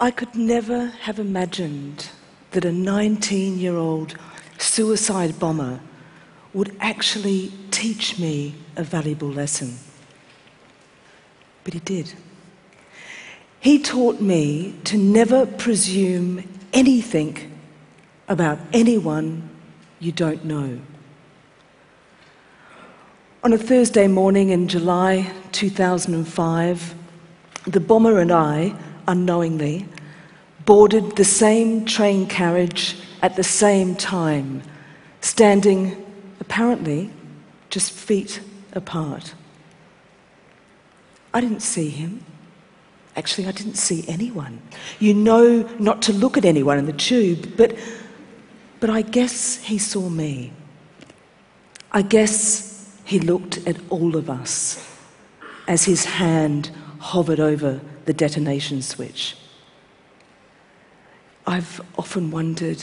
I could never have imagined that a 19 year old suicide bomber would actually teach me a valuable lesson. But he did. He taught me to never presume anything about anyone you don't know. On a Thursday morning in July 2005, the bomber and I, unknowingly, boarded the same train carriage at the same time, standing apparently just feet apart. I didn't see him. Actually, I didn't see anyone. You know not to look at anyone in the tube, but, but I guess he saw me. I guess he looked at all of us as his hand hovered over the detonation switch. I've often wondered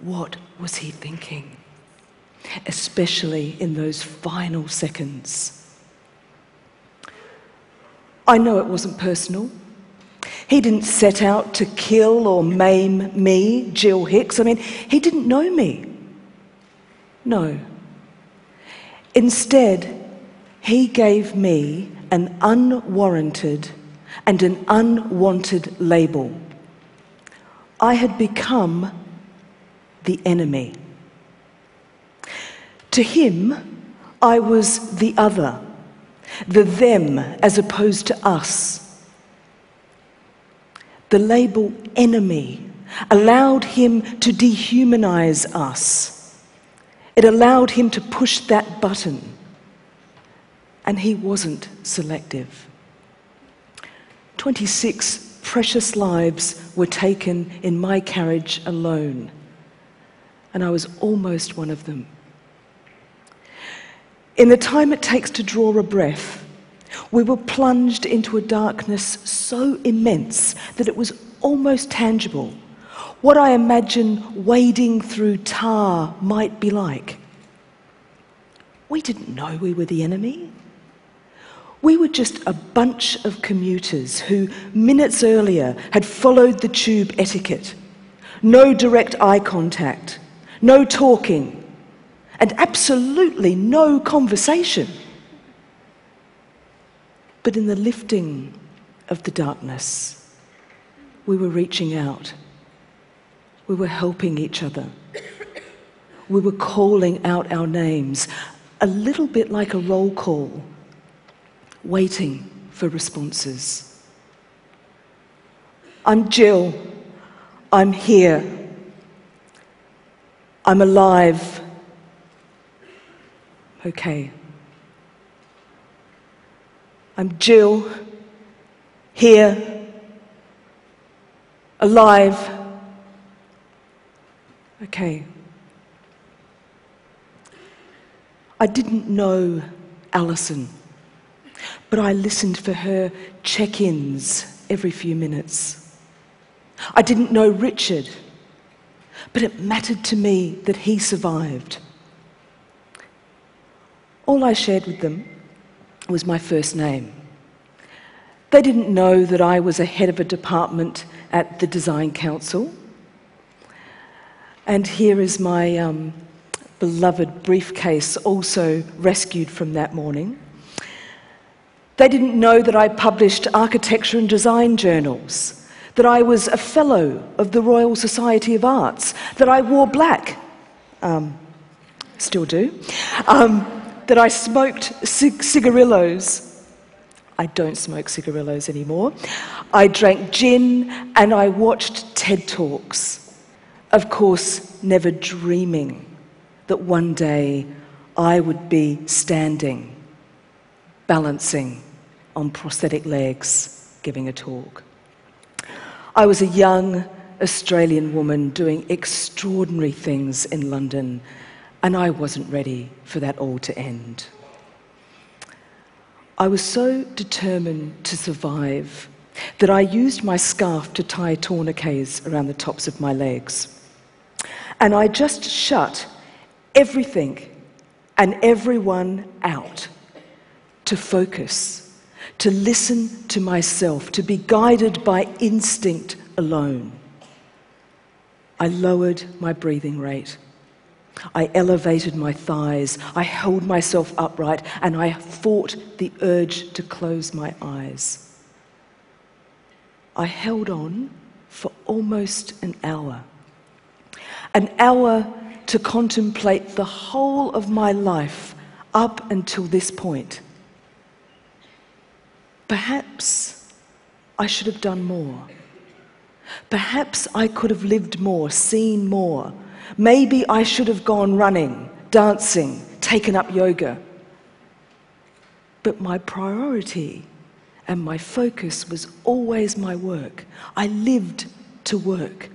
what was he thinking, especially in those final seconds. I know it wasn't personal. He didn't set out to kill or maim me, Gill Hicks. I mean, he didn't know me. No. Instead, he gave me an unwarranted and an unwanted label. I had become the enemy. To him, I was the other the them as opposed to us. The label enemy allowed him to dehumanize us. It allowed him to push that button. And he wasn't selective. 26 precious lives were taken in my carriage alone. And I was almost one of them. In the time it takes to draw a breath, we were plunged into a darkness so immense that it was almost tangible. What I imagine wading through tar might be like. We didn't know we were the enemy. We were just a bunch of commuters who, minutes earlier, had followed the tube etiquette. No direct eye contact, no talking, and absolutely no conversation. But in the lifting of the darkness, we were reaching out. We were helping each other. We were calling out our names, a little bit like a roll call, waiting for responses. I'm Gill. I'm here. I'm alive okay. I'm Gill, here, alive. Okay. I didn't know Alison, but I listened for her check ins every few minutes. I didn't know Richard, but it mattered to me that he survived. All I shared with them was my first name. They didn't know that I was a head of a department at the Design Council. And here is my um, beloved briefcase, also rescued from that morning. They didn't know that I published architecture and design journals, that I was a fellow of the Royal Society of Arts, that I wore black. Um, still do. Um, that I smoked cig- cigarillos. I don't smoke cigarillos anymore. I drank gin and I watched TED Talks. Of course, never dreaming that one day I would be standing, balancing on prosthetic legs, giving a talk. I was a young Australian woman doing extraordinary things in London and I wasn't ready for that all to end. I was so determined to survive that I used my scarf to tie tourniquets around the tops of my legs. And I just shut everything and everyone out to focus, to listen to myself, to be guided by instinct alone. I lowered my breathing rate. I elevated my thighs. I held myself upright and I fought the urge to close my eyes. I held on for almost an hour. An hour to contemplate the whole of my life up until this point. Perhaps I should have done more. Perhaps I could have lived more, seen more. Maybe I should have gone running, dancing, taken up yoga. But my priority and my focus was always my work. I lived to work.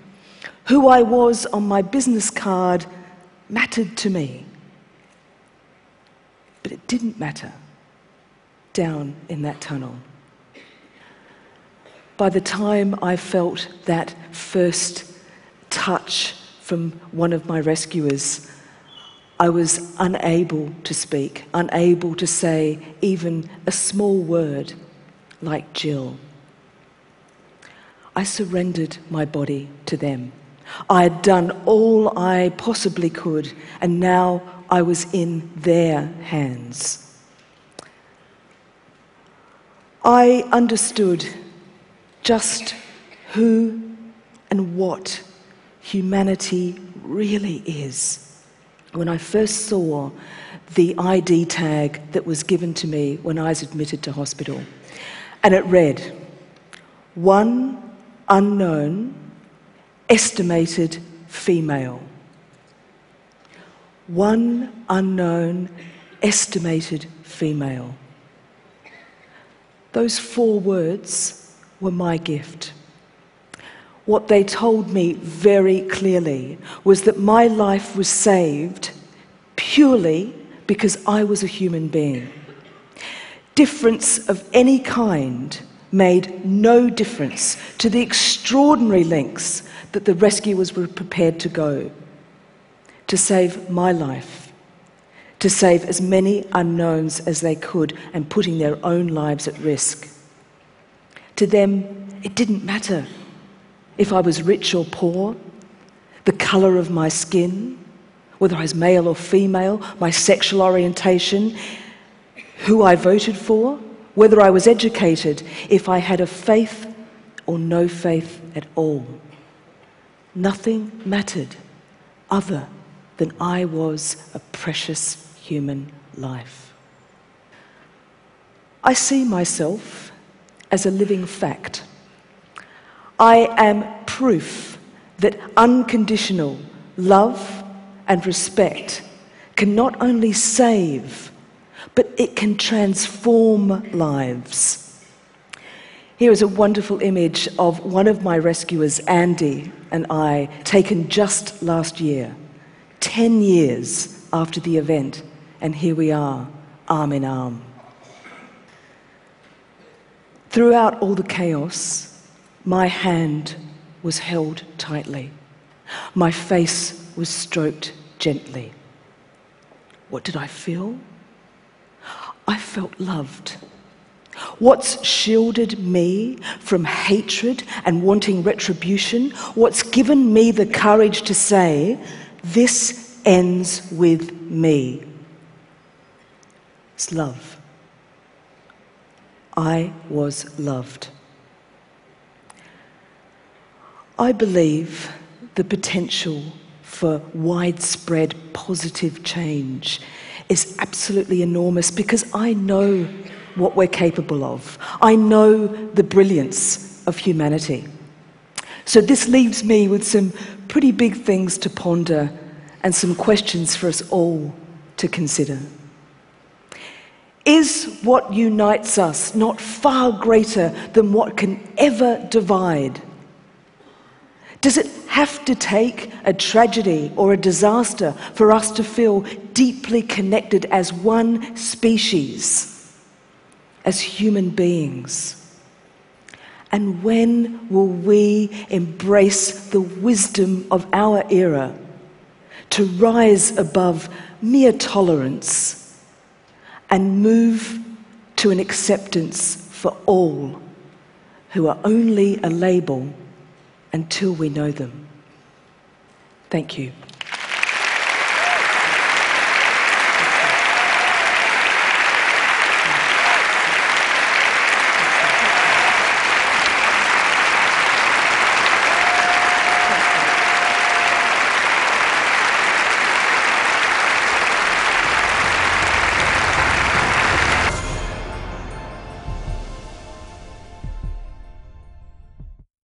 Who I was on my business card mattered to me. But it didn't matter down in that tunnel. By the time I felt that first touch from one of my rescuers, I was unable to speak, unable to say even a small word like Gill. I surrendered my body to them. I had done all I possibly could, and now I was in their hands. I understood just who and what humanity really is when I first saw the ID tag that was given to me when I was admitted to hospital. And it read, one unknown, estimated female. One unknown, estimated female. Those four words were my gift. What they told me very clearly was that my life was saved purely because I was a human being difference of any kind made no difference to the extraordinary lengths that the rescuers were prepared to go to save my life, to save as many unknowns as they could, and putting their own lives at risk. To them, it didn't matter if I was rich or poor, the colour of my skin, whether I was male or female, my sexual orientation who I voted for, whether I was educated, if I had a faith or no faith at all. Nothing mattered other than I was a precious human life. I see myself as a living fact. I am proof that unconditional love and respect can not only save but it can transform lives. Here is a wonderful image of one of my rescuers, Andy, and I, taken just last year, 10 years after the event, and here we are, arm in arm. Throughout all the chaos, my hand was held tightly. My face was stroked gently. What did I feel? I felt loved. What's shielded me from hatred and wanting retribution, what's given me the courage to say, this ends with me, it's love. I was loved. I believe the potential for widespread positive change is absolutely enormous because I know what we're capable of. I know the brilliance of humanity. So this leaves me with some pretty big things to ponder and some questions for us all to consider. Is what unites us not far greater than what can ever divide? Does it have to take a tragedy or a disaster for us to feel deeply connected as one species, as human beings? And when will we embrace the wisdom of our era to rise above mere tolerance and move to an acceptance for all who are only a label? until we know them. Thank you.